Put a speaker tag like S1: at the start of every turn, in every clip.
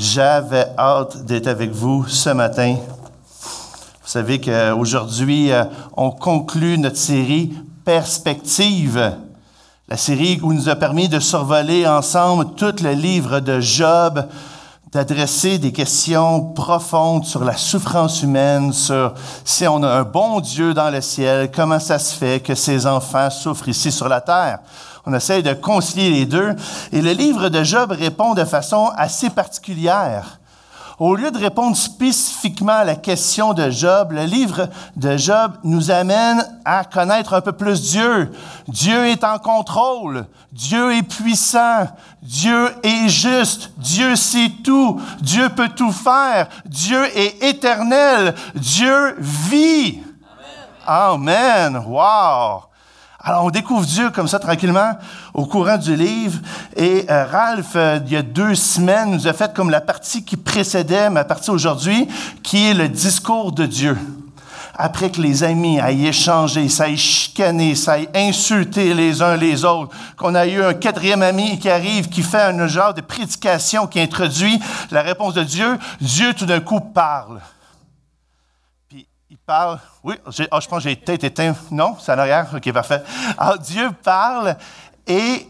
S1: J'avais hâte d'être avec vous ce matin. Vous savez qu'aujourd'hui, euh, on conclut notre série Perspective, la série où nous a permis de survoler ensemble tout le livre de Job, d'adresser des questions profondes sur la souffrance humaine, sur si on a un bon Dieu dans le ciel, comment ça se fait que ses enfants souffrent ici sur la terre. On essaye de concilier les deux. Et le livre de Job répond de façon assez particulière. Au lieu de répondre spécifiquement à la question de Job, le livre de Job nous amène à connaître un peu plus Dieu. Dieu est en contrôle. Dieu est puissant. Dieu est juste. Dieu sait tout. Dieu peut tout faire. Dieu est éternel. Dieu vit. Amen. Amen. Wow. Alors, on découvre Dieu comme ça tranquillement au courant du livre. Et euh, Ralph, euh, il y a deux semaines, nous a fait comme la partie qui précédait ma partie aujourd'hui, qui est le discours de Dieu. Après que les amis aient échangé, ça ait chicané, ça ait insulté les uns les autres, qu'on a eu un quatrième ami qui arrive, qui fait un genre de prédication qui introduit la réponse de Dieu, Dieu tout d'un coup parle Oui, oh, je pense que j'ai peut-être éteint. Non, c'est en arrière. OK, parfait. Alors, Dieu parle et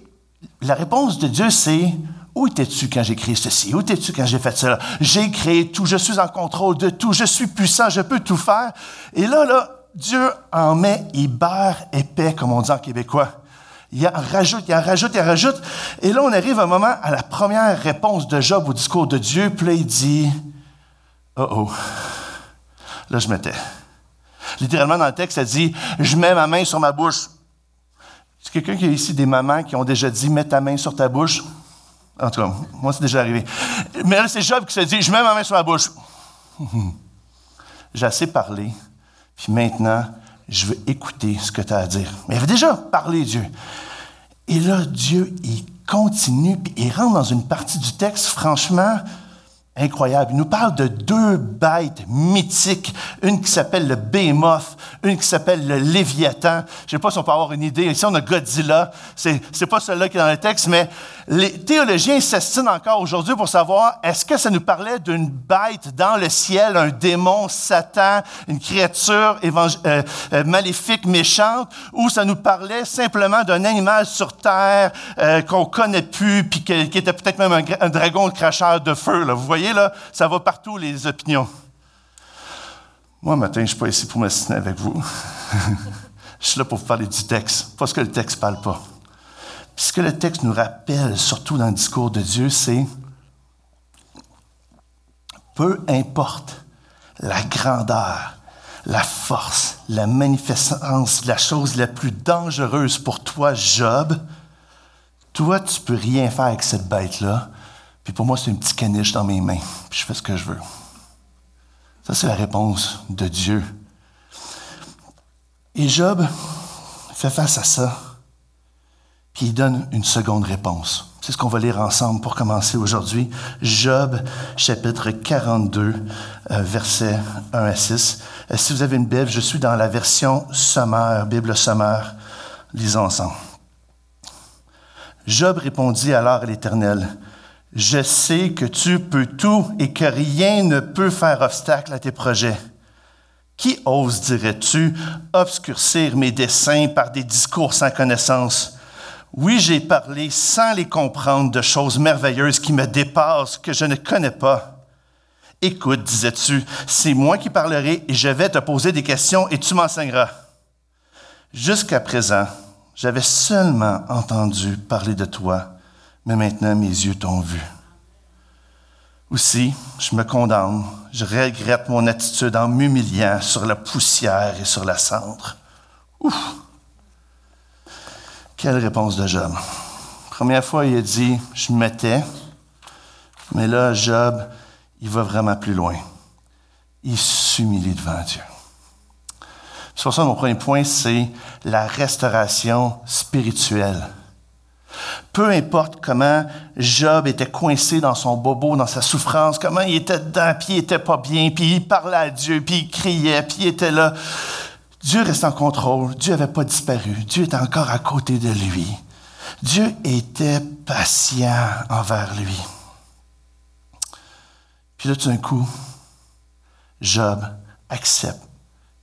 S1: la réponse de Dieu, c'est Où étais-tu quand j'ai créé ceci? Où étais-tu quand j'ai fait cela? J'ai créé tout, je suis en contrôle de tout, je suis puissant, je peux tout faire. Et là, là, Dieu en met, il barre épais, comme on dit en québécois. Il en rajoute, il en rajoute, il en rajoute. Et là, on arrive un moment à la première réponse de Job au discours de Dieu. Puis là, il dit Oh oh. Là, je m'étais. Littéralement, dans le texte, ça dit Je mets ma main sur ma bouche. C'est quelqu'un qui a ici des mamans qui ont déjà dit Mets ta main sur ta bouche. En tout cas, moi, c'est déjà arrivé. Mais là, c'est Job qui se dit Je mets ma main sur ma bouche. J'ai assez parlé. Puis maintenant, je veux écouter ce que tu as à dire. Mais il avait déjà parlé, Dieu. Et là, Dieu, il continue, puis il rentre dans une partie du texte, franchement, incroyable. Il nous parle de deux bêtes mythiques, une qui s'appelle le Behemoth, une qui s'appelle le Léviathan. Je ne sais pas si on peut avoir une idée. Ici, on a Godzilla. C'est, c'est pas celui-là qui est dans le texte, mais les théologiens s'estinent encore aujourd'hui pour savoir est-ce que ça nous parlait d'une bête dans le ciel, un démon, Satan, une créature euh, euh, maléfique, méchante, ou ça nous parlait simplement d'un animal sur terre euh, qu'on connaît plus, puis qui était peut-être même un, dragon cracheur de feu. Là. Vous voyez, là, ça va partout, les opinions. Moi, matin, je ne suis pas ici pour m'assister avec vous. je suis là pour vous parler du texte, parce que le texte ne parle pas. Puis ce que le texte nous rappelle, surtout dans le discours de Dieu, c'est peu importe la grandeur, la force, la manifestance, la chose la plus dangereuse pour toi, Job, toi, tu peux rien faire avec cette bête-là. Puis pour moi, c'est une petite caniche dans mes mains. Puis je fais ce que je veux. Ça, c'est la réponse de Dieu. Et Job fait face à ça, puis il donne une seconde réponse. C'est ce qu'on va lire ensemble pour commencer aujourd'hui. Job, chapitre 42, euh, versets 1 à 6. Euh, si vous avez une Bible, je suis dans la version sommaire, Bible sommaire. Lisons ensemble. Job répondit alors à l'Éternel, je sais que tu peux tout et que rien ne peut faire obstacle à tes projets. Qui ose, dirais-tu, obscurcir mes desseins par des discours sans connaissance? Oui, j'ai parlé sans les comprendre de choses merveilleuses qui me dépassent, que je ne connais pas. Écoute, disais-tu, c'est moi qui parlerai et je vais te poser des questions et tu m'enseigneras. Jusqu'à présent, j'avais seulement entendu parler de toi mais maintenant mes yeux t'ont vu. Aussi, je me condamne, je regrette mon attitude en m'humiliant sur la poussière et sur la cendre. Ouf! Quelle réponse de Job. Première fois, il a dit, je me mettais, mais là, Job, il va vraiment plus loin. Il s'humilie devant Dieu. C'est pour ça mon premier point, c'est la restauration spirituelle. Peu importe comment Job était coincé dans son bobo, dans sa souffrance, comment il était dedans, puis il était pas bien, puis il parlait à Dieu, puis il criait, puis il était là. Dieu reste en contrôle. Dieu n'avait pas disparu. Dieu était encore à côté de lui. Dieu était patient envers lui. Puis là, tout d'un coup, Job accepte.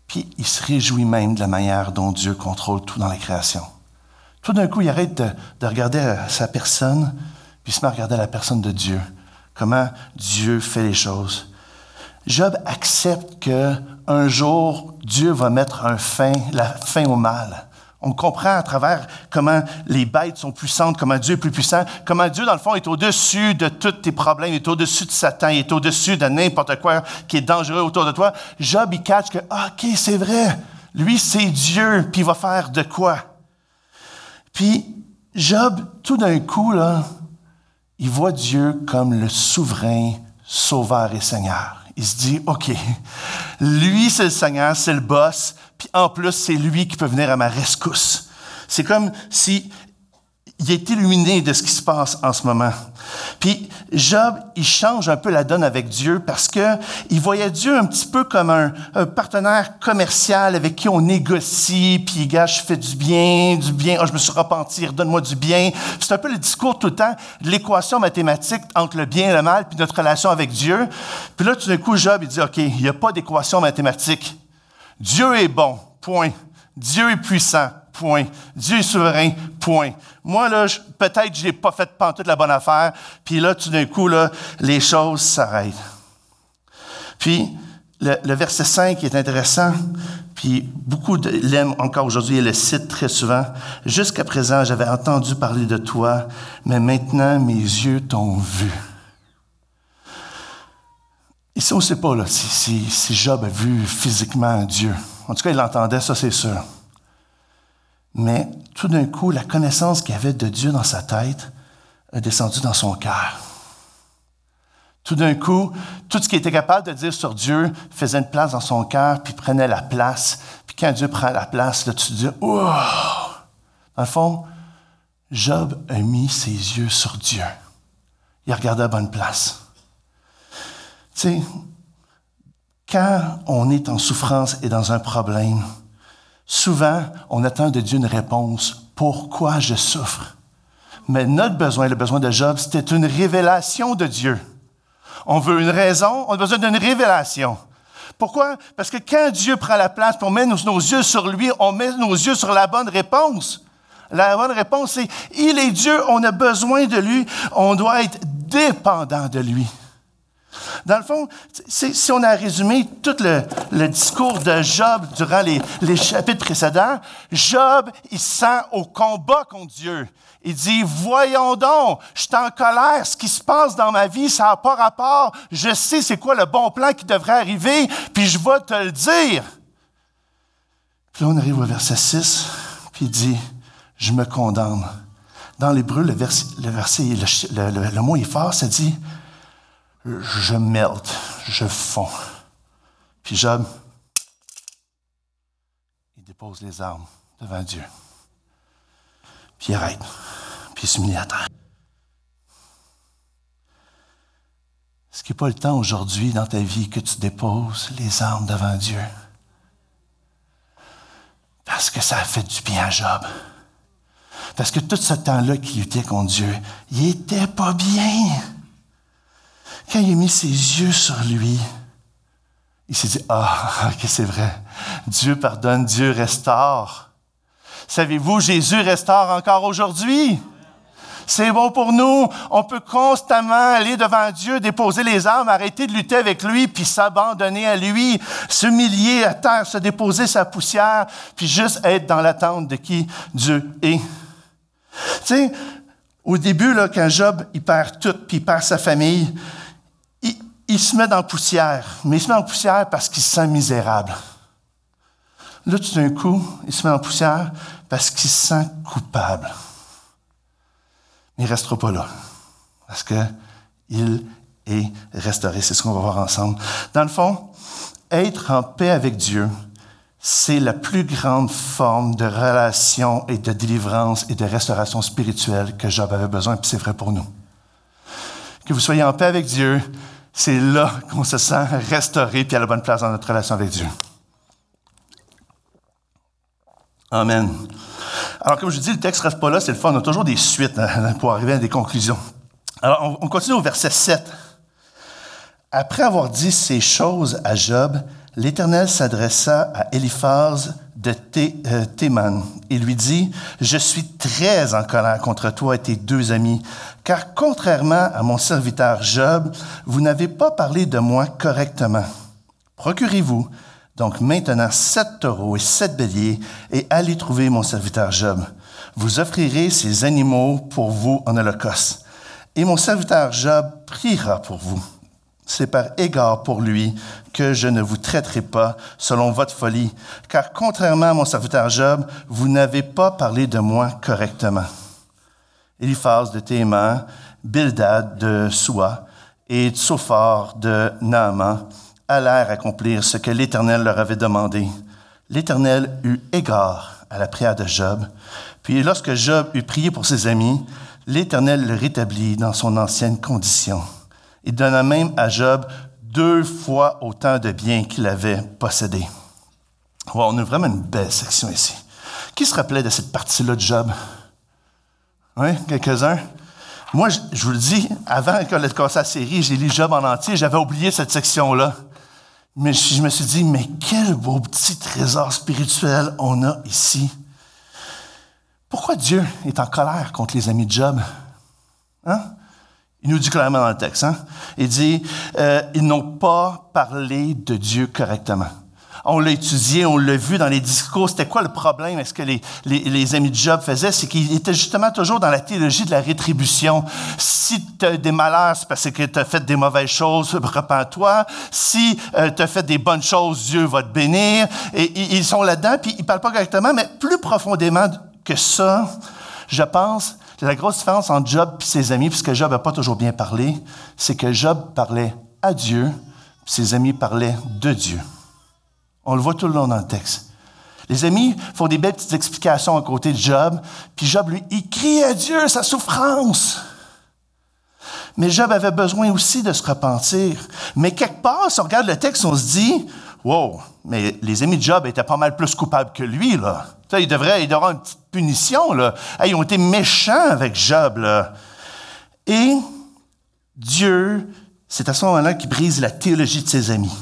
S1: Puis il se réjouit même de la manière dont Dieu contrôle tout dans la création. Tout d'un coup, il arrête de, de regarder sa personne, puis il se met à regarder la personne de Dieu. Comment Dieu fait les choses. Job accepte que un jour Dieu va mettre un fin, la fin au mal. On comprend à travers comment les bêtes sont puissantes, comment Dieu est plus puissant, comment Dieu, dans le fond, est au-dessus de tous tes problèmes, est au-dessus de Satan, est au-dessus de n'importe quoi qui est dangereux autour de toi. Job, il catch que, ah, OK, c'est vrai, lui, c'est Dieu, puis il va faire de quoi? Puis, Job, tout d'un coup, là, il voit Dieu comme le souverain sauveur et Seigneur. Il se dit, OK, lui, c'est le Seigneur, c'est le boss, puis en plus, c'est lui qui peut venir à ma rescousse. C'est comme si il est illuminé de ce qui se passe en ce moment. Puis Job, il change un peu la donne avec Dieu parce que il voyait Dieu un petit peu comme un, partenaire commercial avec qui on négocie, puis gars, je fais du bien, du bien, oh, je me suis repenti, donne-moi du bien. C'est un peu le discours tout le temps de l'équation mathématique entre le bien et le mal, puis notre relation avec Dieu. Puis là, tout d'un coup, Job, il dit, OK, il n'y a pas d'équation mathématique. Dieu est bon, point. Dieu est puissant, point. Dieu est souverain, point. Moi, là, peut-être que je n'ai pas fait toute la bonne affaire, puis là, tout d'un coup, là, les choses s'arrêtent. Puis, le, verset 5 est intéressant, puis beaucoup l'aiment encore aujourd'hui et le citent très souvent. Jusqu'à présent, j'avais entendu parler de toi, mais maintenant mes yeux t'ont vu. Ici, on ne sait pas là, si, si, Job a vu physiquement Dieu. En tout cas, il l'entendait, ça c'est sûr. Mais tout d'un coup, la connaissance qu'il avait de Dieu dans sa tête a descendu dans son cœur. Tout d'un coup, tout ce qu'il était capable de dire sur Dieu faisait une place dans son cœur, puis prenait la place. Puis quand Dieu prend la place, là, tu te dis, oh! Dans le fond, Job a mis ses yeux sur Dieu. Il a regardé à bonne place. Tu sais, quand on est en souffrance et dans un problème, souvent, on attend de Dieu une réponse. Pourquoi je souffre? Mais notre besoin, le besoin de Job, c'était une révélation de Dieu. On veut une raison, on a besoin d'une révélation. Pourquoi? Parce que quand Dieu prend la place, pour mettre nos, nos yeux sur lui, on met nos yeux sur la bonne réponse. La bonne réponse, c'est il est Dieu, on a besoin de lui, on doit être dépendant de lui. Dans le fond, si on a résumé tout le, discours de Job durant les, chapitres précédents, Job, il sent au combat contre Dieu. Il dit, voyons donc, je suis en colère, ce qui se passe dans ma vie, ça n'a pas rapport, je sais c'est quoi le bon plan qui devrait arriver, puis je vais te le dire. Puis là, on arrive au verset 6, puis il dit, je me condamne. Dans l'hébreu, le, le, verset le, le mot est fort, ça dit, je melt, je fonds. Puis Job, il dépose les armes devant Dieu. Puis il arrête, puis il s'humilie à terre. Est-ce qu'il a pas le temps aujourd'hui dans ta vie que tu déposes les armes devant Dieu? Parce que ça a fait du bien à Job. Parce que tout ce temps-là qu'il était contre Dieu, il était pas bien. Quand il a mis ses yeux sur lui, il s'est dit, ah, ok, c'est vrai. Dieu pardonne, Dieu restaure. Savez-vous, Jésus restaure encore aujourd'hui? C'est bon pour nous. On peut constamment aller devant Dieu, déposer les armes, arrêter de lutter avec lui, puis s'abandonner à lui, s'humilier à terre, se déposer sa poussière, puis juste être dans l'attente de qui Dieu est. Tu sais, au début, là, quand Job, il perd tout, puis il perd sa famille, il se met dans la poussière, mais il se met en poussière parce qu'il se sent misérable. Là, tout d'un coup, il se met en poussière parce qu'il se sent coupable. Mais il ne restera pas là, parce qu'il est restauré. C'est ce qu'on va voir ensemble. Dans le fond, être en paix avec Dieu, c'est la plus grande forme de relation et de délivrance et de restauration spirituelle que Job avait besoin, et c'est vrai pour nous. Que vous soyez en paix avec Dieu, c'est là qu'on se sent restauré puis à la bonne place dans notre relation avec Dieu. Amen. Alors, comme je dis, le texte reste pas là, c'est le fun. On a toujours des suites hein, pour arriver à des conclusions. Alors, on, continue au verset 7. Après avoir dit ces choses à Job, l'Éternel s'adressa à Eliphaz de euh, Théman et lui dit, Je suis très en colère contre toi et tes deux amis, car contrairement à mon serviteur Job, vous n'avez pas parlé de moi correctement. Procurez-vous donc maintenant sept taureaux et sept béliers et allez trouver mon serviteur Job. Vous offrirez ces animaux pour vous en holocauste. Et mon serviteur Job priera pour vous. C'est par égard pour lui que je ne vous traiterai pas selon votre folie, car contrairement à mon serviteur Job, vous n'avez pas parlé de moi correctement. Eliphaz de Théman, Bildad de Soua et Tsophar de Naaman allèrent accomplir ce que l'Éternel leur avait demandé. L'Éternel eut égard à la prière de Job. Puis lorsque Job eut prié pour ses amis, l'Éternel le rétablit dans son ancienne condition. Il donna même à Job deux fois autant de biens qu'il avait possédés. on a vraiment une belle section ici. Qui se rappelait de cette partie-là de Job? Oui, quelques-uns? Moi, je, vous le dis, avant ait commencé la série, j'ai lu Job en entier, j'avais oublié cette section-là. Mais je me suis dit, mais quel beau petit trésor spirituel on a ici. Pourquoi Dieu est en colère contre les amis de Job? Hein? Il nous dit clairement dans le texte. Hein? Il dit, euh, ils n'ont pas parlé de Dieu correctement. On l'a étudié, on l'a vu dans les discours. C'était quoi le problème? Est-ce que les, amis de Job faisaient? C'est qu'ils étaient justement toujours dans la théologie de la rétribution. Si tu as des malheurs, c'est parce que tu as fait des mauvaises choses, repens-toi. Si euh, tu as fait des bonnes choses, Dieu va te bénir. Et, ils sont là-dedans, puis ils ne parlent pas correctement, mais plus profondément que ça, je pense, la grosse différence entre Job et ses amis, puisque Job n'a pas toujours bien parlé, c'est que Job parlait à Dieu, puis ses amis parlaient de Dieu. On le voit tout le long dans le texte. Les amis font des belles petites explications à côté de Job, puis Job, lui, il crie à Dieu sa souffrance. Mais Job avait besoin aussi de se repentir. Mais quelque part, si on regarde le texte, on se dit, wow, mais les amis de Job étaient pas mal plus coupables que lui, là. devrait, il devrait une petite punition, là. ils ont été méchants avec Job. Et Dieu, c'est à ce moment-là qu'il brise la théologie de ses amis.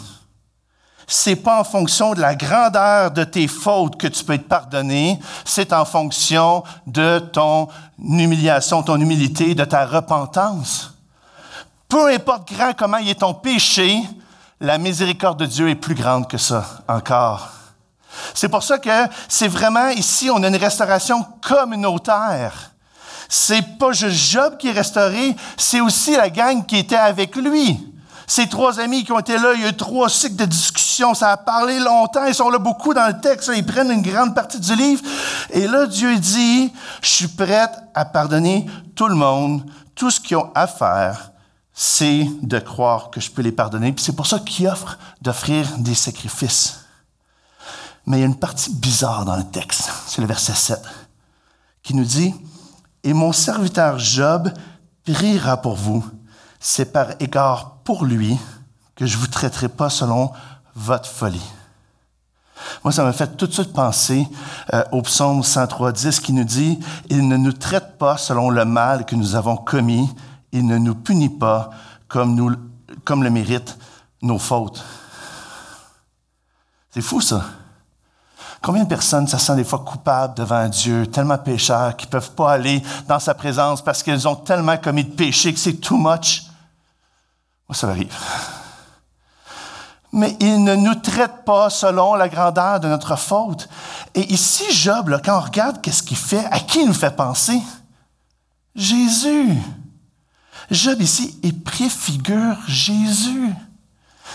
S1: C'est pas en fonction de la grandeur de tes fautes que tu peux être pardonné, c'est en fonction de ton humiliation, ton humilité, de ta repentance. Peu importe grand comment il est ton péché, la miséricorde de Dieu est plus grande que ça encore. C'est pour ça que c'est vraiment ici, on a une restauration communautaire. C'est pas juste Job qui est restauré, c'est aussi la gang qui était avec lui. Ces trois amis qui ont été là, il y a eu trois cycles de discussion, ça a parlé longtemps, ils sont là beaucoup dans le texte, ils prennent une grande partie du livre. Et là, Dieu dit, je suis prête à pardonner tout le monde, tout ce qu'ils ont à faire, c'est de croire que je peux les pardonner. Puis c'est pour ça qu'il offre d'offrir des sacrifices. Mais il y a une partie bizarre dans le texte, c'est le verset 7, qui nous dit, Et mon serviteur Job priera pour vous. C'est par égard pour lui que je vous traiterai pas selon votre folie. Moi, ça m'a fait tout de suite penser euh, au psaume 103.10 qui nous dit, Il ne nous traite pas selon le mal que nous avons commis, il ne nous punit pas comme, nous, comme le méritent nos fautes. C'est fou ça. Combien de personnes se sentent des fois coupables devant Dieu, tellement pécheurs qu'ils ne peuvent pas aller dans sa présence parce qu'ils ont tellement commis de péché que c'est too much? Moi, ça arrive. Mais il ne nous traite pas selon la grandeur de notre faute. Et ici, Job, quand on regarde qu'est-ce qu'il fait, à qui il nous fait penser? Jésus. Job ici, il préfigure Jésus.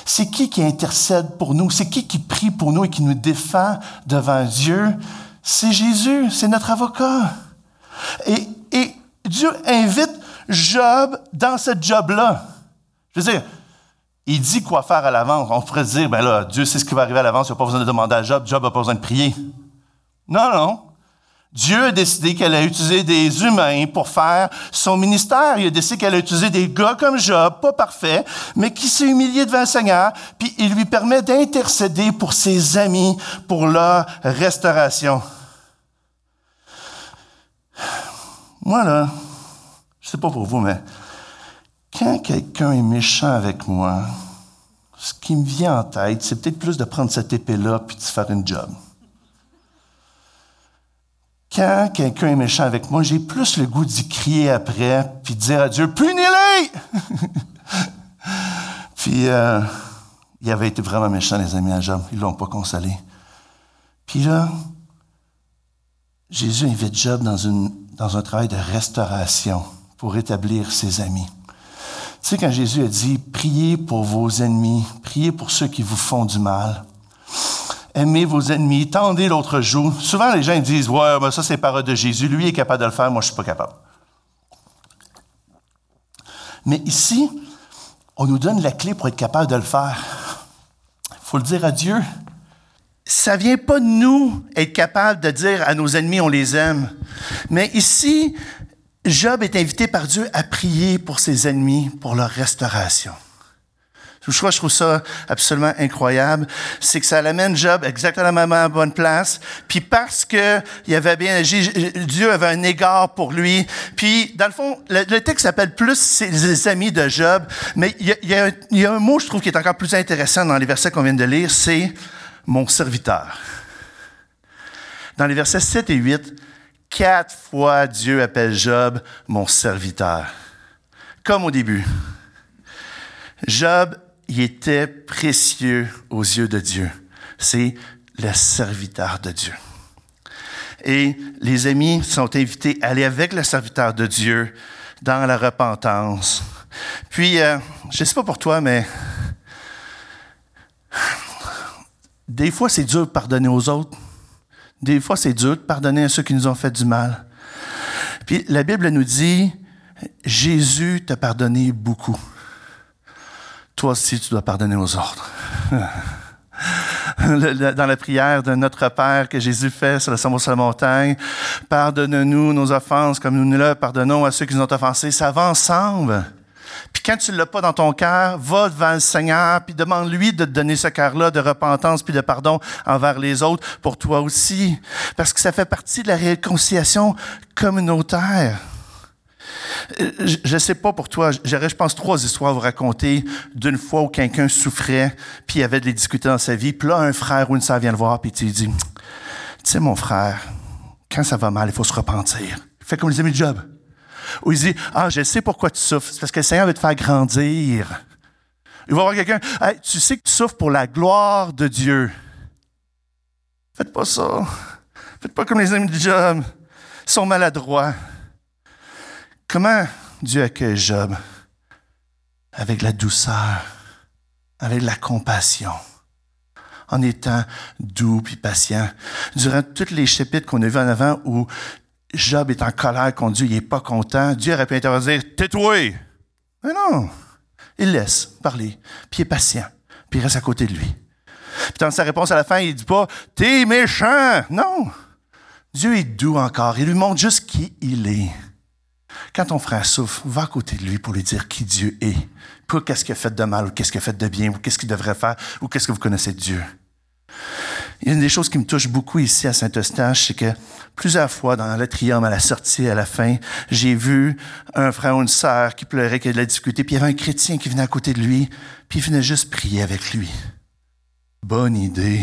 S1: C'est qui qui intercède pour nous? C'est qui qui prie pour nous et qui nous défend devant Dieu? C'est Jésus, c'est notre avocat. Et, Dieu invite Job dans ce job-là. Je veux dire, il dit quoi faire à l'avance. On pourrait dire, ben là, Dieu sait ce qui va arriver à l'avance, il n'a pas besoin de demander à Job, Job n'a pas besoin de prier. Non, non. Dieu a décidé qu'elle a utilisé des humains pour faire son ministère. Il a décidé qu'elle a utilisé des gars comme Job, pas parfaits, mais qui s'est humilié devant le Seigneur, puis il lui permet d'intercéder pour ses amis, pour leur restauration. Moi, là, je sais pas pour vous, mais quand quelqu'un est méchant avec moi, ce qui me vient en tête, c'est peut-être plus de prendre cette épée-là puis de faire une job. Quand quelqu'un est méchant avec moi, j'ai plus le goût d'y crier après puis de dire à Dieu Punis-les Puis, euh, il avait été vraiment méchant, les amis à Job. Ils l'ont pas consolé. Puis là, Jésus invite Job dans, dans un travail de restauration pour rétablir ses amis. Tu sais, quand Jésus a dit, priez pour vos ennemis, priez pour ceux qui vous font du mal, aimez vos ennemis, tendez l'autre joue. Souvent, les gens disent, ouais, ben ça, c'est parole de Jésus. Lui est capable de le faire, moi, je ne suis pas capable. Mais ici, on nous donne la clé pour être capable de le faire. Il faut le dire à Dieu. Ça vient pas de nous être capable de dire à nos ennemis on les aime. Mais ici, Job est invité par Dieu à prier pour ses ennemis, pour leur restauration. Je trouve ça absolument incroyable. C'est que ça l'amène Job exactement à la bonne place. Puis parce que Dieu avait un égard pour lui. Puis, dans le fond, le, texte s'appelle plus les amis de Job. Mais il y, a, il y a un mot, je trouve, qui est encore plus intéressant dans les versets qu'on vient de lire, c'est mon serviteur. Dans les versets 7 et 8, quatre fois Dieu appelle Job mon serviteur. Comme au début. Job il était précieux aux yeux de Dieu. C'est le serviteur de Dieu. Et les amis sont invités à aller avec le serviteur de Dieu dans la repentance. Puis, euh, je ne sais pas pour toi, mais des fois, c'est dur de pardonner aux autres. Des fois, c'est dur de pardonner à ceux qui nous ont fait du mal. Puis, la Bible nous dit, Jésus t'a pardonné beaucoup toi aussi, tu dois pardonner aux autres. Dans la prière de notre Père que Jésus fait sur le sommet de la montagne, pardonne-nous nos offenses comme nous nous le pardonnons à ceux qui nous ont offensés. Ça va ensemble. Puis quand tu ne l'as pas dans ton cœur, va devant le Seigneur, puis demande-lui de te donner ce cœur-là de repentance puis de pardon envers les autres pour toi aussi. Parce que ça fait partie de la réconciliation communautaire. Euh, je ne sais pas pour toi, j'aurais, je pense, trois histoires à vous raconter d'une fois où quelqu'un souffrait, puis il avait des difficultés dans sa vie, puis là, un frère ou une sœur vient le voir, puis il dit, tu sais, mon frère, quand ça va mal, il faut se repentir. Fais comme les amis de Job. Ou il dit, ah, je sais pourquoi tu souffres, c'est parce que le Seigneur veut te faire grandir. Il va voir quelqu'un, tu sais que tu souffres pour la gloire de Dieu. Faites pas ça. Faites pas comme les amis de Job. Ils sont maladroits. Comment Dieu accueille Job? Avec la douceur, avec la compassion, en étant doux puis patient. Durant tous les chapitres qu'on a vus en avant où Job est en colère contre Dieu, il n'est pas content, Dieu aurait pu intervenir Tais-toi! Mais non! Il laisse parler, puis il est patient, puis il reste à côté de lui. Puis dans sa réponse à la fin, il ne dit pas T'es méchant! Non! Dieu est doux encore. Il lui montre juste qui il est. Quand ton frère souffre, va à côté de lui pour lui dire qui Dieu est. Pas qu'est-ce qu'il a fait de mal ou qu'est-ce qu'il a fait de bien ou qu'est-ce qu'il devrait faire ou qu'est-ce que vous connaissez de Dieu. Il y a une des choses qui me touche beaucoup ici à Saint-Eustache, c'est que plusieurs fois dans triangle, à la sortie, à la fin, j'ai vu un frère ou une sœur qui pleurait, qui avait de la difficulté, puis il y avait un chrétien qui venait à côté de lui, puis il venait juste prier avec lui. Bonne idée.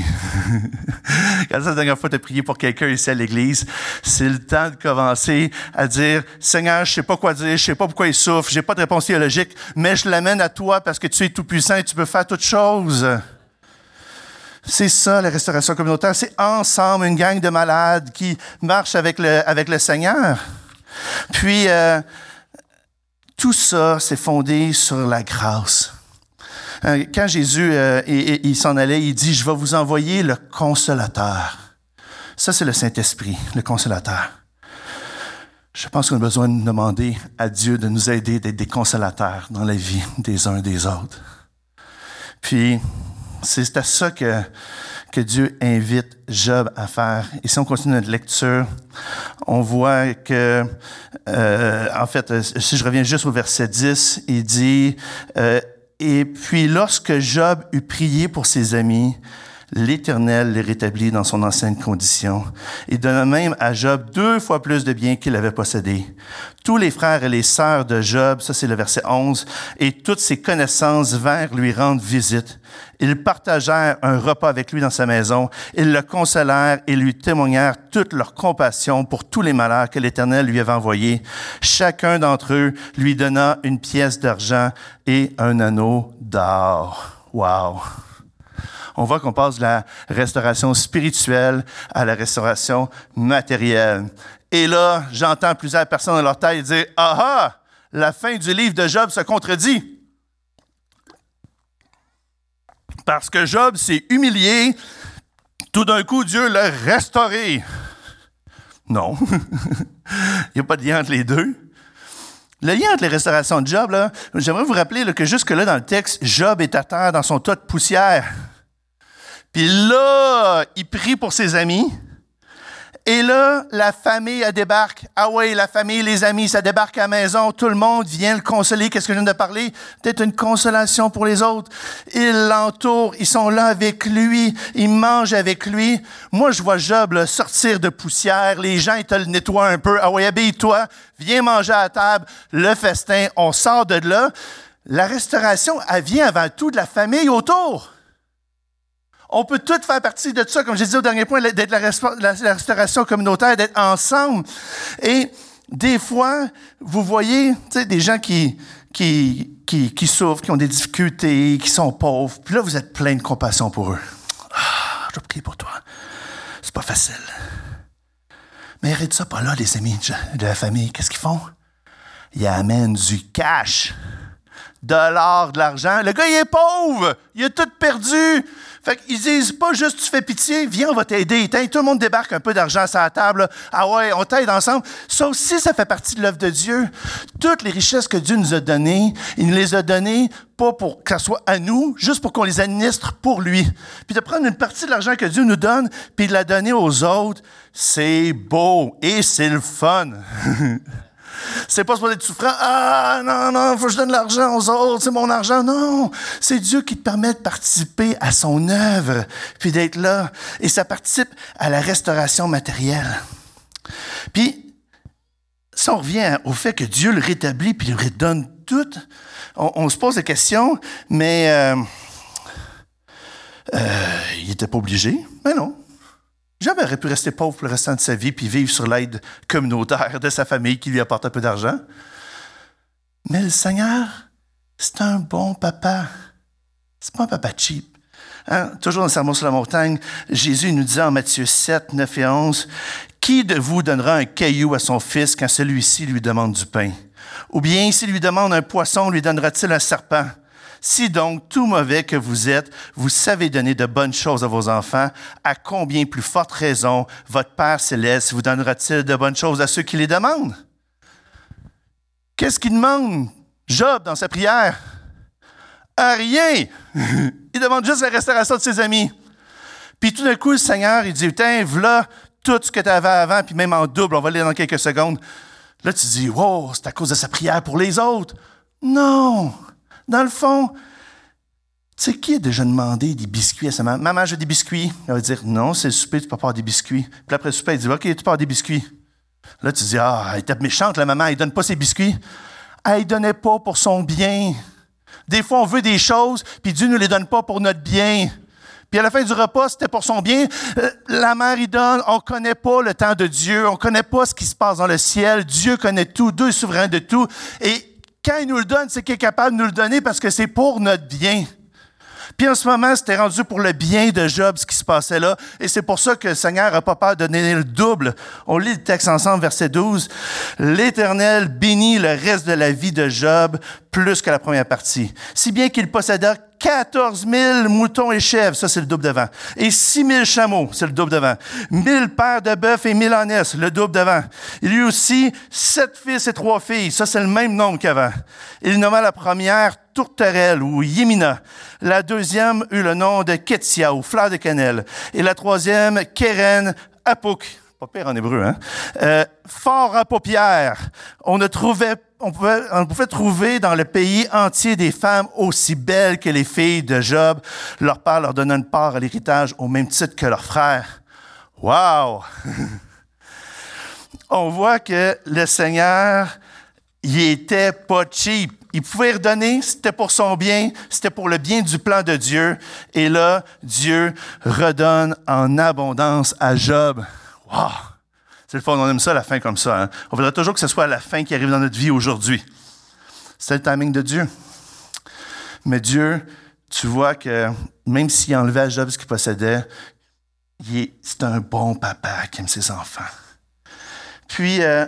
S1: Quand la dernière fois tu as prié pour quelqu'un ici à l'église, c'est le temps de commencer à dire, Seigneur, je sais pas quoi dire, je sais pas pourquoi il souffre, j'ai pas de réponse théologique, mais je l'amène à toi parce que tu es tout puissant et tu peux faire toutes choses. C'est ça, la restauration communautaire. C'est ensemble une gang de malades qui le, avec le Seigneur. Puis, euh, tout ça, c'est fondé sur la grâce. Euh, quand Jésus euh, il, s'en allait, il dit, je vais vous envoyer le consolateur. Ça, c'est le Saint-Esprit, le consolateur. Je pense qu'on a besoin de demander à Dieu de nous aider d'être des consolateurs dans la vie des uns et des autres. Puis, c'est à ça que, que Dieu invite Job à faire. Et si on continue notre lecture, on voit que, euh, en fait, si je reviens juste au verset 10, il dit, et puis lorsque Job eut prié pour ses amis, l'Éternel les rétablit dans son ancienne condition et donna même à Job deux fois plus de biens qu'il avait possédés. Tous les frères et les sœurs de Job, ça c'est le verset 11, et toutes ses connaissances vinrent lui rendre visite. Ils partagèrent un repas avec lui dans sa maison. Ils le consolèrent et lui témoignèrent toute leur compassion pour tous les malheurs que l'Éternel lui avait envoyés. Chacun d'entre eux lui donna une pièce d'argent et un anneau d'or. Wow! On voit qu'on passe de la restauration spirituelle à la restauration matérielle. Et là, j'entends plusieurs personnes dans leur tête dire, ah ah, la fin du livre de Job se contredit. Parce que Job s'est humilié, tout d'un coup, Dieu l'a restauré. Non, il n'y a pas de lien entre les deux. Le lien entre les restaurations de Job, j'aimerais vous rappeler que jusque-là dans le texte, Job est à terre dans son tas de poussière. Puis là, il prie pour ses amis. Et là, la famille, elle débarque. Ah oui, la famille, les amis, ça débarque à la maison. Tout le monde vient le consoler. Qu'est-ce que je viens de parler? Peut-être une consolation pour les autres. Ils l'entourent. Ils sont là avec lui. Ils mangent avec lui. Moi, je vois Job sortir de poussière. Les gens, ils te le nettoient un peu. Ah oui, habille-toi. Viens manger à table. Le festin. On sort de là. La restauration, elle vient avant tout de la famille autour. On peut tout faire partie de ça, comme j'ai dit au dernier point, d'être la, restauration communautaire, d'être ensemble. Et des fois, vous voyez des gens qui, qui, qui, souffrent, qui ont des difficultés, qui sont pauvres. Puis là, vous êtes plein de compassion pour eux. Ah, je prie pour toi. C'est pas facile. Mais arrête ça pas là, les amis de la famille. Qu'est-ce qu'ils font? Ils amènent du cash, de l'or, de l'argent. Le gars, il est pauvre. Il a tout perdu. Fait qu'ils disent pas juste tu fais pitié, viens, on va t'aider. Tout le monde débarque un peu d'argent sur la table. Ah ouais, on t'aide ensemble. Ça aussi, ça fait partie de l'œuvre de Dieu. Toutes les richesses que Dieu nous a données, il nous les a données pas pour que ça à nous, juste pour qu'on les administre pour lui. Puis de prendre une partie de l'argent que Dieu nous donne, puis de la donner aux autres, c'est beau et c'est le fun. C'est pas pour être souffrant. Ah, non, non, faut que je donne l'argent aux autres, c'est mon argent. Non, c'est Dieu qui te permet de participer à son œuvre, puis d'être là. Et ça participe à la restauration matérielle. Puis, si on revient au fait que Dieu le rétablit puis le redonne tout, on, se pose la question, mais euh, euh, il n'était pas obligé. Mais non. Jamais aurait pu rester pauvre le restant de sa vie puis vivre sur l'aide communautaire de sa famille qui lui apporte un peu d'argent. Mais le Seigneur, c'est un bon papa. C'est pas un papa cheap. Hein? Toujours dans le Sermon sur la montagne, Jésus nous disait en Matthieu 7, 9 et 11, Qui de vous donnera un caillou à son fils quand celui-ci lui demande du pain? Ou bien s'il lui demande un poisson, lui donnera-t-il un serpent? Si donc, tout mauvais que vous êtes, vous savez donner de bonnes choses à vos enfants, à combien plus forte raison votre Père céleste vous donnera-t-il de bonnes choses à ceux qui les demandent? Qu'est-ce qu'il demande, Job, dans sa prière? À rien! il demande juste la restauration de ses amis. Puis tout d'un coup, le Seigneur, il dit, tiens, voilà tout ce que tu avais avant, puis même en double, on va lire dans quelques secondes. Là, tu dis, wow, c'est à cause de sa prière pour les autres. Non! Dans le fond, tu sais, qui a déjà demandé des biscuits à sa maman? Maman, j'ai des biscuits. Elle va dire, non, c'est le souper, tu peux pas avoir des biscuits. Puis après le souper, elle dit, OK, tu peux avoir des biscuits. Là, tu dis, ah, elle était méchante, la maman, elle donne pas ses biscuits. Elle donnait pas pour son bien. Des fois, on veut des choses, puis Dieu ne les donne pas pour notre bien. Puis à la fin du repas, c'était pour son bien. Euh, la mère, il donne. On ne connaît pas le temps de Dieu. On ne connaît pas ce qui se passe dans le ciel. Dieu connaît tout. Dieu est souverain de tout. Et quand il nous le donne, c'est qu'il est capable de nous le donner parce que c'est pour notre bien. Puis en ce moment, c'était rendu pour le bien de Job ce qui se passait là. Et c'est pour ça que le Seigneur n'a pas peur de donner le double. On lit le texte ensemble, verset 12. L'Éternel bénit le reste de la vie de Job plus que la première partie. Si bien qu'il posséda 14 000 moutons et chèvres, ça c'est le double devant. Et 6 000 chameaux, c'est le double devant. 1000 paires de bœufs et 1000 ânesses, le double devant. Il eut aussi sept fils et trois filles, ça c'est le même nombre qu'avant. Il nomma la première Tourterelle ou Yémina. La deuxième eut le nom de Ketia ou fleur de cannelle. Et la troisième, Keren Apouk. Pas pire en hébreu, hein? Euh, fort à paupières. On ne trouvait on, pouvait, trouver dans le pays entier des femmes aussi belles que les filles de Job, leur père leur donnant une part à l'héritage au même titre que leurs frères. Wow! on voit que le Seigneur, il était pas cheap. Il pouvait redonner, c'était pour son bien, c'était pour le bien du plan de Dieu. Et là, Dieu redonne en abondance à Job. Wow! C'est le fond, on aime ça, la fin comme ça. Hein. On voudrait toujours que ce soit la fin qui arrive dans notre vie aujourd'hui. C'est le timing de Dieu. Mais Dieu, tu vois que même s'il enlevait à Job ce qu'il possédait, c'est un bon papa qui aime ses enfants. Puis, euh,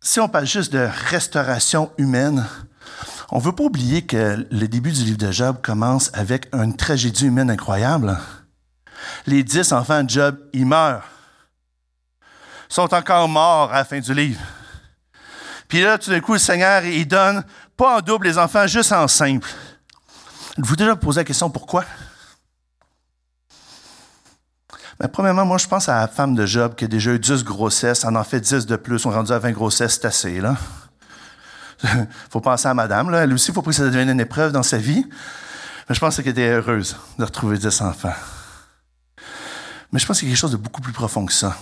S1: si on parle juste de restauration humaine, on ne veut pas oublier que le début du livre de Job commence avec une tragédie humaine incroyable. Les dix enfants de Job, ils meurent. Sont encore morts à la fin du livre. Puis là, tout d'un coup, le Seigneur, il donne pas en double les enfants, juste en simple. Vous déjà posé la question pourquoi? Mais ben, premièrement, moi, je pense à la femme de Job qui a déjà eu 10 grossesses, en en fait 10 de plus, on est rendu à 20 grossesses, c'est assez, là. faut penser à madame, là. Elle aussi, il faut que ça devienne une épreuve dans sa vie. Mais je pense qu'elle était heureuse de retrouver 10 enfants. Mais je pense qu'il y a quelque chose de beaucoup plus profond que ça.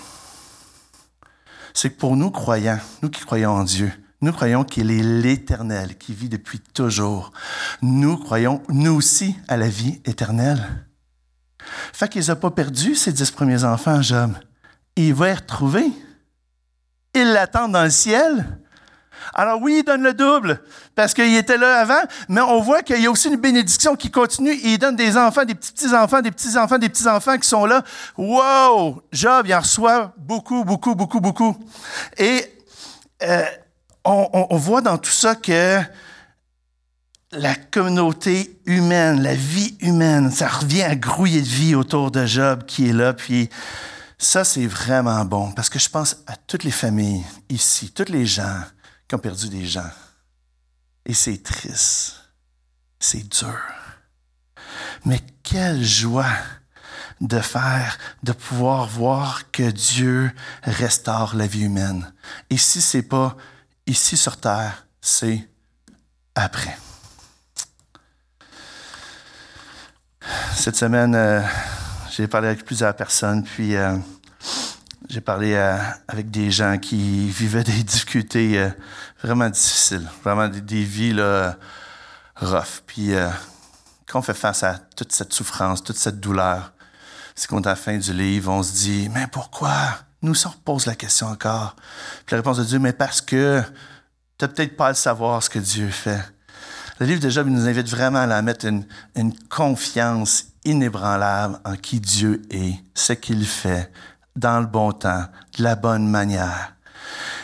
S1: C'est que pour nous croyants, nous qui croyons en Dieu, nous croyons qu'il est l'Éternel qui vit depuis toujours. Nous croyons, nous aussi, à la vie éternelle. Fait qu'il les a pas perdus, ces dix premiers enfants, Job. Il va les retrouver. Ils l'attendent dans le ciel. Alors oui, il donne le double, parce qu'il était là avant, mais on voit qu'il y a aussi une bénédiction qui continue. Il donne des enfants, des petits-petits-enfants, des petits-enfants, des petits-enfants qui sont là. Wow! Job, il en reçoit beaucoup, beaucoup, beaucoup, beaucoup. Et euh, on, on, voit dans tout ça que la communauté humaine, la vie humaine, ça revient à grouiller de vie autour de Job qui est là. Puis ça, c'est vraiment bon parce que je pense à toutes les familles ici, tous les gens qui ont perdu des gens. Et c'est triste. C'est dur. Mais quelle joie de faire, de pouvoir voir que Dieu restaure la vie humaine. Et si c'est pas ici sur terre, c'est après. Cette semaine, euh, j'ai parlé avec plusieurs personnes, puis euh, j'ai parlé euh, avec des gens qui vivaient des difficultés vraiment difficiles, vraiment des, vies là, rough. Puis quand on fait face à toute cette souffrance, toute cette douleur, c'est qu'on à la fin du livre, on se dit, mais pourquoi? Nous, on repose la question encore. Puis la réponse de Dieu, mais parce que tu n'as peut-être pas à le savoir ce que Dieu fait. Le livre de Job nous invite vraiment à mettre une confiance inébranlable en qui Dieu est, ce qu'il fait, dans le bon temps, de la bonne manière.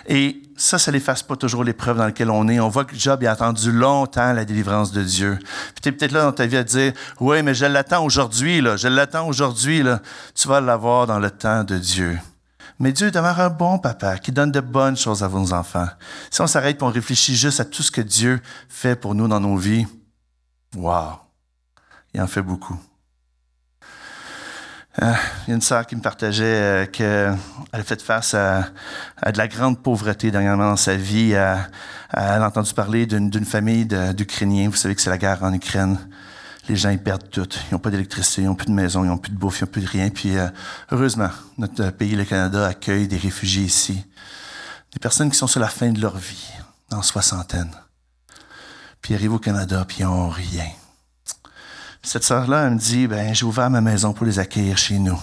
S1: Et ça, ça n'efface pas toujours l'épreuve dans laquelle on est. On voit que Job a attendu longtemps la délivrance de Dieu. Puis tu es peut-être là dans ta vie à dire, oui, mais je l'attends aujourd'hui, là, je l'attends aujourd'hui. Là. Tu vas l'avoir dans le temps de Dieu. Mais Dieu demeure un bon papa qui donne de bonnes choses à vos enfants. Si on s'arrête et on réfléchit juste à tout ce que Dieu fait pour nous dans nos vies, wow, il en fait beaucoup. Euh, il y a une sœur qui me partageait euh, qu'elle a fait face à, de la grande pauvreté dernièrement dans sa vie. elle a entendu parler d'une famille d'Ukrainiens. Vous savez que c'est la guerre en Ukraine les gens ils perdent tout. Ils n'ont pas d'électricité, ils n'ont plus de maison, ils n'ont plus de bouffe, ils n'ont plus de rien. Puis euh, heureusement, notre pays, le Canada, accueille des réfugiés ici. Des personnes qui sont sur la fin de leur vie, en soixantaine. Puis ils arrivent au Canada, puis ils n'ont rien. Cette sœur-là, elle me dit, ben j'ai ouvert ma maison pour les accueillir chez nous.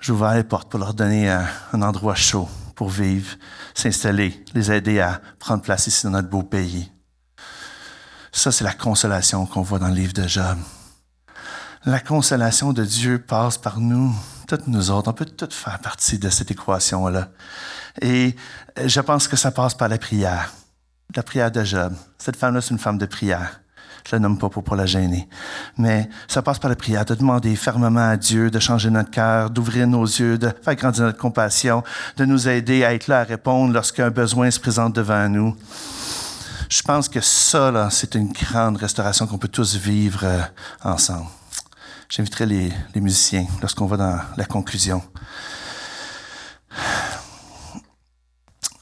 S1: J'ai ouvert les portes pour leur donner un, un endroit chaud pour vivre, s'installer, les aider à prendre place ici dans notre beau pays. Ça, c'est la consolation qu'on voit dans le livre de Job. La consolation de Dieu passe par nous, toutes nous autres. On peut toutes faire partie de cette équation-là. Et je pense que ça passe par la prière. La prière de Job. Cette femme-là, c'est une femme de prière. Je la nomme pas pour, la gêner. Mais ça passe par la prière, de demander fermement à Dieu de changer notre cœur, d'ouvrir nos yeux, de faire grandir notre compassion, de nous aider à être là à répondre lorsqu'un besoin se présente devant nous. Je pense que ça, c'est une grande restauration qu'on peut tous vivre euh, ensemble. J'inviterai les, musiciens lorsqu'on va dans la conclusion.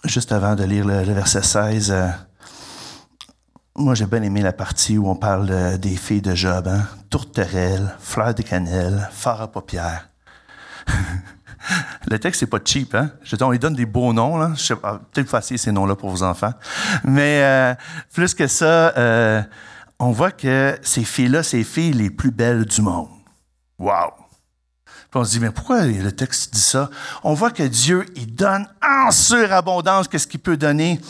S1: juste avant de lire le, verset 16, euh, moi j'ai bien aimé la partie où on parle des filles de Job. Hein? Tourterelle, fleur de cannelle, phare à paupières. Le texte, c'est pas cheap, hein? Je on lui donne des beaux noms, là. Je sais pas, peut-être facile ces noms-là pour vos enfants. Mais euh, plus que ça, euh, on voit que ces filles-là, ces filles les plus belles du monde. Wow! On se dit, mais pourquoi le texte dit ça? On voit que Dieu, il donne en surabondance qu'est-ce qu'il peut donner.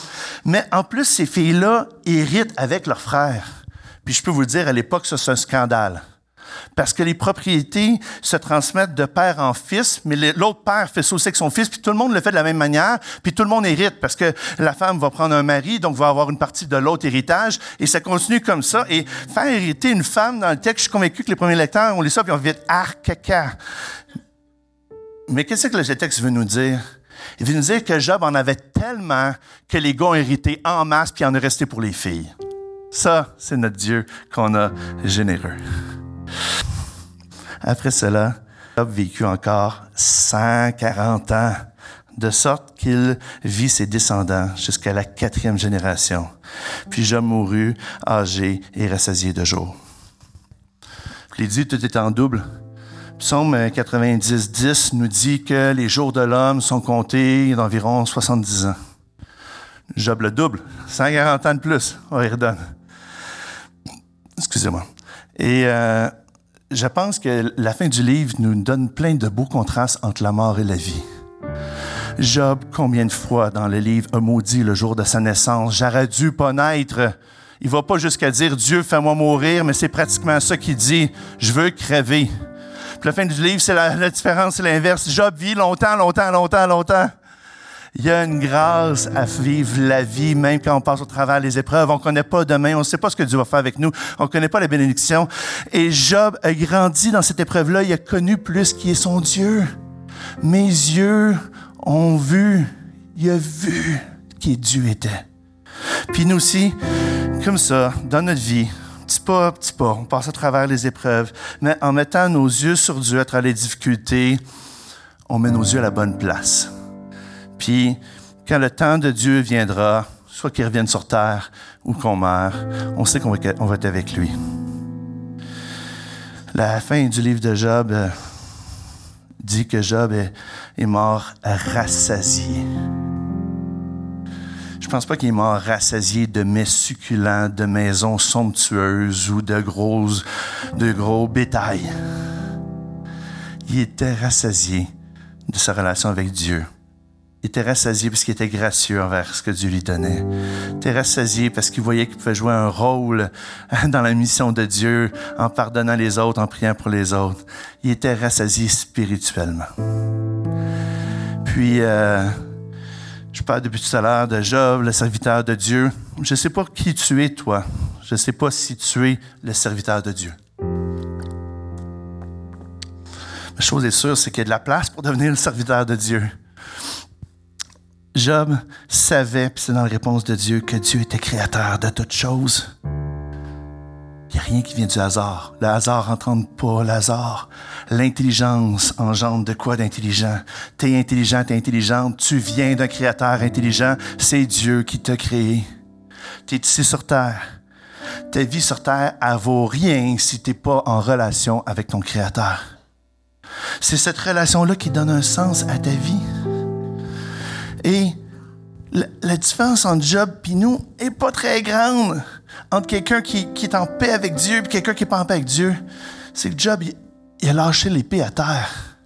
S1: Mais en plus, ces filles-là héritent avec leurs frères. Puis je peux vous dire, à l'époque, ça, c'est un scandale parce que les propriétés se transmettent de père en fils, mais l'autre père fait ça aussi avec son fils, puis tout le monde le fait de la même manière, puis tout le monde hérite, parce que la femme va prendre un mari, donc va avoir une partie de l'autre héritage, et ça continue comme ça. Et faire hériter une femme dans le texte, je suis convaincu que les premiers lecteurs, on lit ça, puis on vite « ah, caca ». Mais qu'est-ce que le texte veut nous dire? Il veut nous dire que Job en avait tellement que les gars ont hérité en masse, puis en est resté pour les filles. Ça, c'est notre Dieu qu'on a généreux. Après cela, Job vécut encore 140 ans, de sorte qu'il vit ses descendants jusqu'à la quatrième génération. Puis Job mourut, âgé et rassasié de jour. Je l'ai dit, tout est en double. Psaume 90, 10 nous dit que les jours de l'homme sont comptés d'environ 70 ans. Job le double, 140 ans de plus, on y redonne. Excusez-moi. Et euh, je pense que la fin du livre nous donne plein de beaux contrastes entre la mort et la vie. Job, combien de fois dans le livre a maudit le jour de sa naissance, j'aurais dû pas naître. Il va pas jusqu'à dire Dieu, fais-moi mourir, mais c'est pratiquement ça qu'il dit, je veux crever. Puis la fin du livre, c'est la, la différence, c'est l'inverse. Job vit longtemps, longtemps, longtemps, longtemps. Il y a une grâce à vivre la vie, même quand on passe au travers les épreuves. On ne connaît pas demain, on ne sait pas ce que Dieu va faire avec nous, on ne connaît pas la bénédiction. Et Job a grandi dans cette épreuve-là, il a connu plus qui est son Dieu. Mes yeux ont vu, il a vu qui Dieu était. Puis nous aussi, comme ça, dans notre vie, petit pas, petit pas, on passe à travers les épreuves, mais en mettant nos yeux sur Dieu à travers les difficultés, on met nos yeux à la bonne place. Puis, quand le temps de Dieu viendra, soit qu'il revienne sur terre ou qu'on meure, on sait qu'on va, être avec lui. La fin du livre de Job euh, dit que Job est, mort rassasié. Je pense pas qu'il est mort rassasié de mets succulents, de maisons somptueuses ou de gros, de gros bétail. Il était rassasié de sa relation avec Dieu. Il était rassasié parce qu'il était gracieux envers ce que Dieu lui donnait. Il était rassasié parce qu'il voyait qu'il pouvait jouer un rôle dans la mission de Dieu en pardonnant les autres, en priant pour les autres. Il était rassasié spirituellement. Puis, euh, je parle depuis tout à l'heure de Job, le serviteur de Dieu. Je ne sais pas qui tu es, toi. Je ne sais pas si tu es le serviteur de Dieu. La chose est sûre, c'est qu'il y a de la place pour devenir le serviteur de Dieu. Job savait, puis c'est dans la réponse de Dieu, que Dieu était créateur de toutes choses. Il n'y a rien qui vient du hasard. Le hasard n'entend pas le hasard. L'intelligence engendre de quoi d'intelligent? T'es intelligent, t'es intelligente, tu viens d'un créateur intelligent, c'est Dieu qui t'a créé. Tu es ici sur terre. Ta vie sur terre, elle vaut rien si tu n'es pas en relation avec ton créateur. C'est cette relation-là qui donne un sens à ta vie. Et la, différence entre Job et nous est pas très grande entre quelqu'un qui, est en paix avec Dieu et quelqu'un qui n'est pas en paix avec Dieu. C'est que Job, il, a lâché l'épée à terre.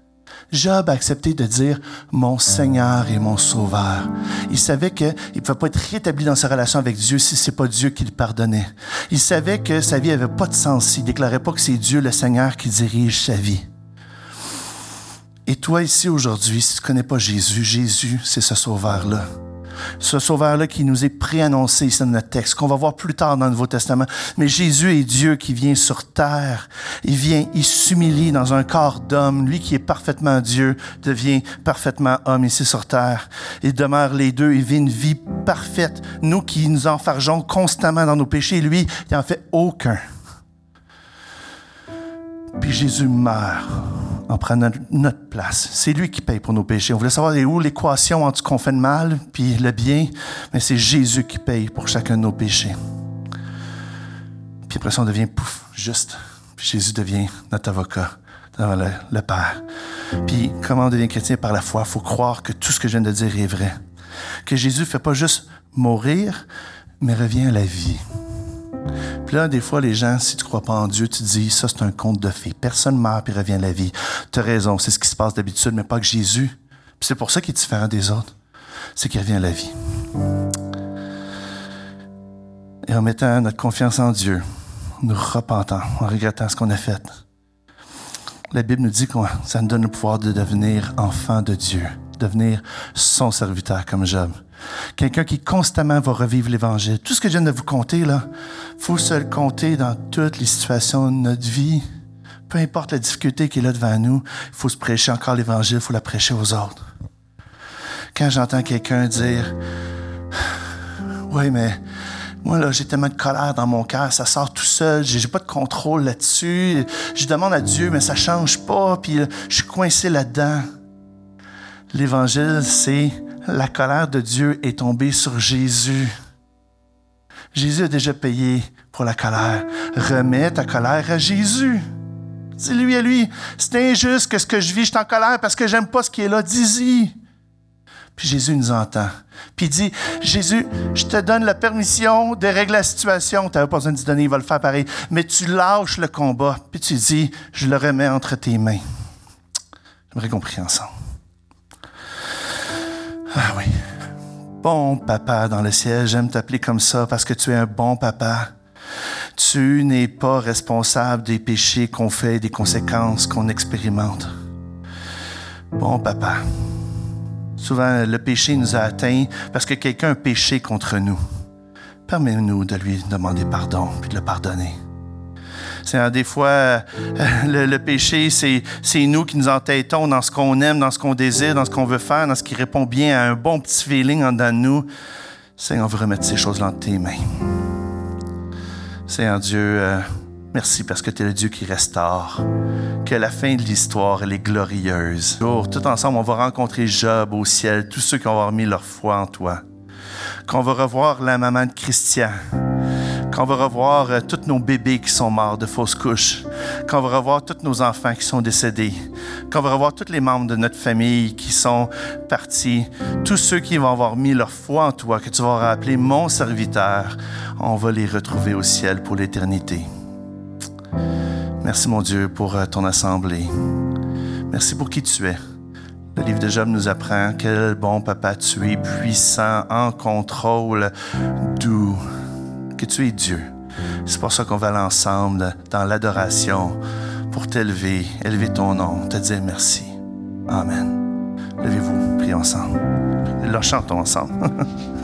S1: Job a accepté de dire mon Seigneur et mon Sauveur. Il savait qu'il ne pouvait pas être rétabli dans sa relation avec Dieu si ce n'est pas Dieu qui le pardonnait. Il savait que sa vie n'avait pas de sens. Il déclarait pas que c'est Dieu le Seigneur qui dirige sa vie. Et toi ici aujourd'hui, si tu ne connais pas Jésus, Jésus, c'est ce sauveur-là. Ce sauveur-là qui nous est préannoncé ici dans notre texte, qu'on va voir plus tard dans le Nouveau Testament. Mais Jésus est Dieu qui vient sur terre. Il vient, il s'humilie dans un corps d'homme. Lui qui est parfaitement Dieu devient parfaitement homme ici sur terre. Il demeure les deux. Il vit une vie parfaite. Nous qui nous enfargeons constamment dans nos péchés, lui, il n'en fait aucun. Puis Jésus meurt en prenant notre place. C'est lui qui paye pour nos péchés. On voulait savoir où l'équation entre ce qu'on fait de mal puis le bien, mais c'est Jésus qui paye pour chacun de nos péchés. Puis après ça, on devient pouf, juste. Puis Jésus devient notre avocat devant le, le Père. Puis comment on devient chrétien? Par la foi? Il faut croire que tout ce que je viens de dire est vrai. Que Jésus ne fait pas juste mourir, mais revient à la vie. Puis là, des fois, les gens, si tu crois pas en Dieu, tu dis, ça, c'est un conte de fées. Personne meurt puis revient à la vie. Tu as raison, c'est ce qui se passe d'habitude, mais pas que Jésus. Puis c'est pour ça qu'il est différent des autres. C'est qu'il revient à la vie. Et en mettant notre confiance en Dieu, nous repentant, en regrettant ce qu'on a fait, la Bible nous dit que ça nous donne le pouvoir de devenir enfant de Dieu, devenir son serviteur comme Job. Quelqu'un qui constamment va revivre l'Évangile. Tout ce que je viens de vous conter, là, faut se le compter dans toutes les situations de notre vie. Peu importe la difficulté qui est là devant nous, il faut se prêcher encore l'Évangile, il faut la prêcher aux autres. Quand j'entends quelqu'un dire, oui, mais moi, là, j'ai tellement de colère dans mon cœur, ça sort tout seul, j'ai pas de contrôle là-dessus. Je demande à Dieu, mais ça change pas, puis je suis coincé là-dedans. L'Évangile, c'est la colère de Dieu est tombée sur Jésus. Jésus a déjà payé pour la colère. Remets ta colère à Jésus. Dis-lui à lui, c'est injuste que ce que je vis, je suis en colère parce que j'aime pas ce qui est là. Dis-y. Puis Jésus nous entend. Puis il dit, Jésus, je te donne la permission de régler la situation. Tu n'avais pas besoin de te donner, il va le faire pareil. Mais tu lâches le combat. Puis tu dis, je le remets entre tes mains. J'aimerais qu'on prie ensemble. Ah oui. Bon papa dans le ciel, j'aime t'appeler comme ça parce que tu es un bon papa. Tu n'es pas responsable des péchés qu'on fait des conséquences qu'on expérimente. Bon papa. Souvent, le péché nous a atteints parce que quelqu'un a péché contre nous. Permets-nous de lui demander pardon puis de le pardonner. C'est des fois, euh, le, péché, c'est, nous qui nous entêtons dans ce qu'on aime, dans ce qu'on désire, dans ce qu'on veut faire, dans ce qui répond bien à un bon petit feeling en dedans de nous. Seigneur, on veut remettre ces choses-là entre tes mains. Seigneur Dieu, euh, merci parce que tu es le Dieu qui restaure. Que la fin de l'histoire, elle est glorieuse. Tout ensemble, on va rencontrer Job au ciel, tous ceux qui ont remis leur foi en toi. Qu'on va revoir la maman de Christian qu'on va revoir euh, tous nos bébés qui sont morts de fausses couches, qu'on va revoir tous nos enfants qui sont décédés, qu'on va revoir tous les membres de notre famille qui sont partis, tous ceux qui vont avoir mis leur foi en toi, que tu vas rappeler mon serviteur, on va les retrouver au ciel pour l'éternité. Merci mon Dieu pour euh, ton assemblée. Merci pour qui tu es. Le livre de Job nous apprend quel bon papa tu es, puissant, en contrôle, doux que tu es Dieu. C'est pour ça qu'on va aller ensemble dans l'adoration pour t'élever, élever ton nom, te dire merci. Amen. Levez-vous, prions ensemble. Là, chantons ensemble.